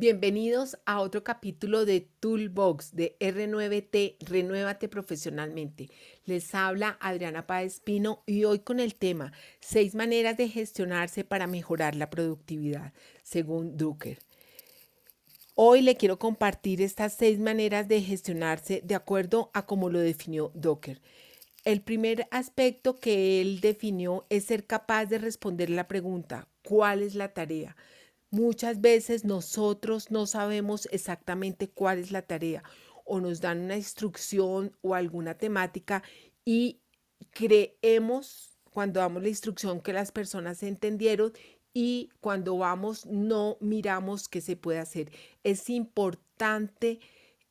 Bienvenidos a otro capítulo de Toolbox de R9T, Renuévate Profesionalmente. Les habla Adriana Páez Pino y hoy con el tema Seis maneras de gestionarse para mejorar la productividad, según Drucker. Hoy le quiero compartir estas seis maneras de gestionarse de acuerdo a cómo lo definió Docker. El primer aspecto que él definió es ser capaz de responder la pregunta, ¿cuál es la tarea? Muchas veces nosotros no sabemos exactamente cuál es la tarea o nos dan una instrucción o alguna temática y creemos cuando damos la instrucción que las personas entendieron y cuando vamos no miramos qué se puede hacer. Es importante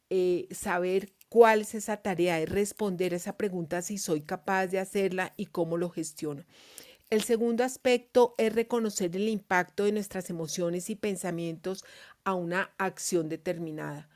eh, saber cuál es esa tarea y responder esa pregunta si soy capaz de hacerla y cómo lo gestiono. El segundo aspecto es reconocer el impacto de nuestras emociones y pensamientos a una acción determinada.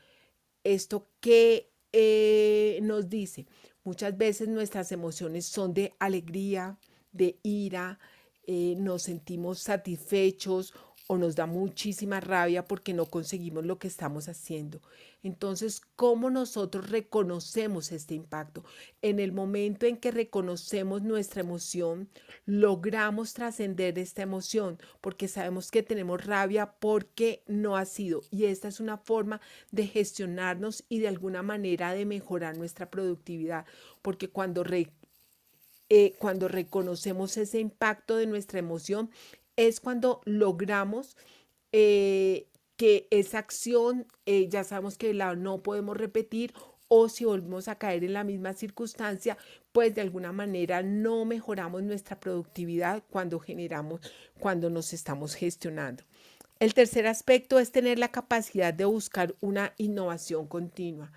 Esto que eh, nos dice, muchas veces nuestras emociones son de alegría, de ira, eh, nos sentimos satisfechos o nos da muchísima rabia porque no conseguimos lo que estamos haciendo. Entonces, ¿cómo nosotros reconocemos este impacto? En el momento en que reconocemos nuestra emoción, logramos trascender esta emoción porque sabemos que tenemos rabia porque no ha sido. Y esta es una forma de gestionarnos y de alguna manera de mejorar nuestra productividad, porque cuando eh, cuando reconocemos ese impacto de nuestra emoción, es cuando logramos eh, que esa acción eh, ya sabemos que la no podemos repetir o si volvemos a caer en la misma circunstancia, pues de alguna manera no mejoramos nuestra productividad cuando generamos, cuando nos estamos gestionando. El tercer aspecto es tener la capacidad de buscar una innovación continua.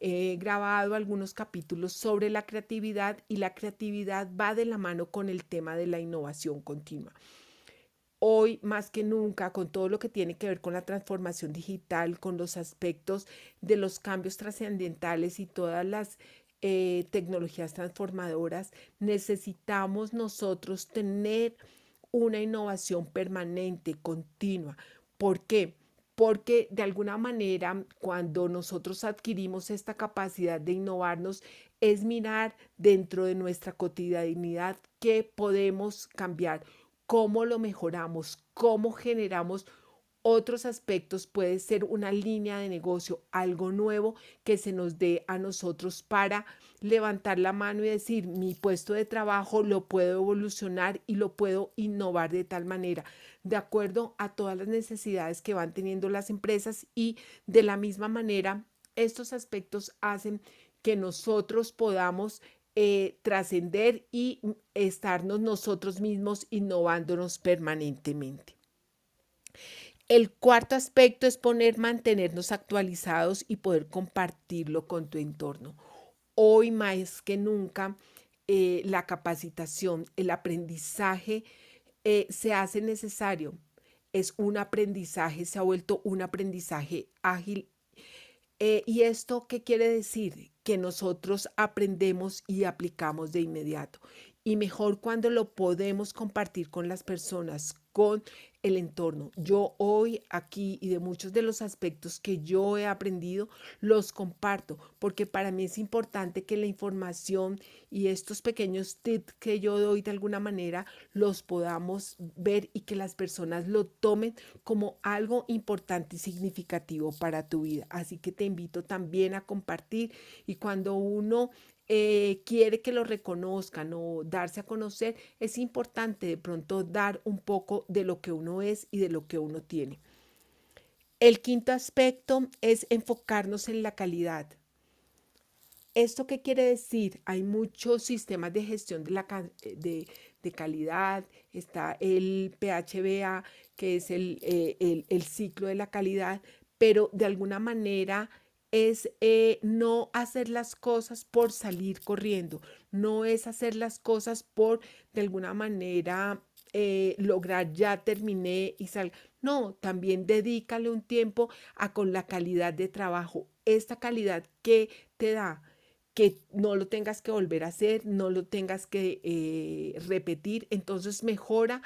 He grabado algunos capítulos sobre la creatividad y la creatividad va de la mano con el tema de la innovación continua hoy más que nunca con todo lo que tiene que ver con la transformación digital, con los aspectos de los cambios trascendentales y todas las eh, tecnologías transformadoras, necesitamos nosotros tener una innovación permanente, continua. ¿Por qué? Porque de alguna manera cuando nosotros adquirimos esta capacidad de innovarnos es mirar dentro de nuestra cotidianidad qué podemos cambiar cómo lo mejoramos, cómo generamos otros aspectos, puede ser una línea de negocio, algo nuevo que se nos dé a nosotros para levantar la mano y decir, mi puesto de trabajo lo puedo evolucionar y lo puedo innovar de tal manera, de acuerdo a todas las necesidades que van teniendo las empresas y de la misma manera, estos aspectos hacen que nosotros podamos eh, trascender y estarnos nosotros mismos innovándonos permanentemente. El cuarto aspecto es poner, mantenernos actualizados y poder compartirlo con tu entorno. Hoy más que nunca, eh, la capacitación, el aprendizaje eh, se hace necesario. Es un aprendizaje, se ha vuelto un aprendizaje ágil. ¿Y esto qué quiere decir? Que nosotros aprendemos y aplicamos de inmediato. Y mejor cuando lo podemos compartir con las personas, con el entorno. Yo hoy aquí y de muchos de los aspectos que yo he aprendido, los comparto, porque para mí es importante que la información y estos pequeños tips que yo doy de alguna manera los podamos ver y que las personas lo tomen como algo importante y significativo para tu vida. Así que te invito también a compartir y cuando uno eh, quiere que lo reconozcan o darse a conocer, es importante de pronto dar un poco de lo que uno es y de lo que uno tiene. El quinto aspecto es enfocarnos en la calidad. ¿Esto qué quiere decir? Hay muchos sistemas de gestión de, de, calidad. Está el PHBA, que es eh, el ciclo de la calidad, pero de alguna manera es eh, no hacer las cosas por salir corriendo, no es hacer las cosas por de alguna manera eh, lograr ya terminé y sal. No, también dedícale un tiempo a con la calidad de trabajo, esta calidad que te da, que no lo tengas que volver a hacer, no lo tengas que eh, repetir, entonces mejora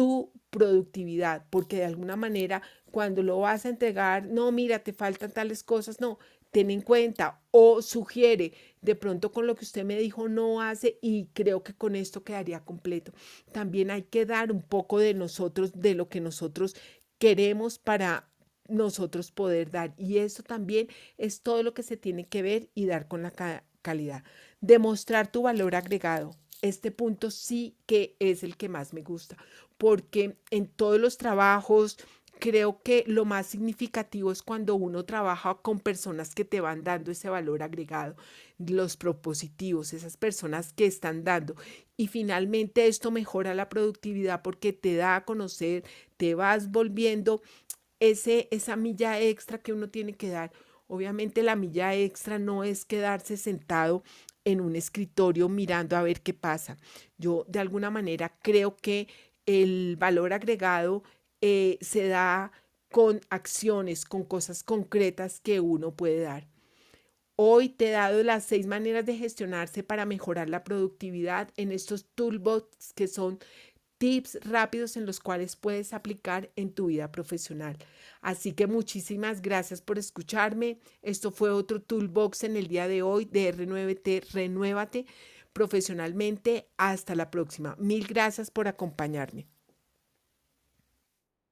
tu productividad, porque de alguna manera cuando lo vas a entregar, no, mira, te faltan tales cosas, no, ten en cuenta o sugiere, de pronto con lo que usted me dijo no hace y creo que con esto quedaría completo. También hay que dar un poco de nosotros, de lo que nosotros queremos para nosotros poder dar. Y eso también es todo lo que se tiene que ver y dar con la calidad. Demostrar tu valor agregado. Este punto sí que es el que más me gusta, porque en todos los trabajos, creo que lo más significativo es cuando uno trabaja con personas que te van dando ese valor agregado, los propositivos, esas personas que están dando. Y finalmente esto mejora la productividad porque te da a conocer, te vas volviendo ese, esa milla extra que uno tiene que dar. Obviamente la milla extra no es quedarse sentado en un escritorio mirando a ver qué pasa. Yo de alguna manera creo que el valor agregado eh, se da con acciones, con cosas concretas que uno puede dar. Hoy te he dado las seis maneras de gestionarse para mejorar la productividad en estos toolbox que son tips rápidos en los cuales puedes aplicar en tu vida profesional. Así que muchísimas gracias por escucharme. Esto fue otro toolbox en el día de hoy de R9T Renuévate profesionalmente. Hasta la próxima. Mil gracias por acompañarme.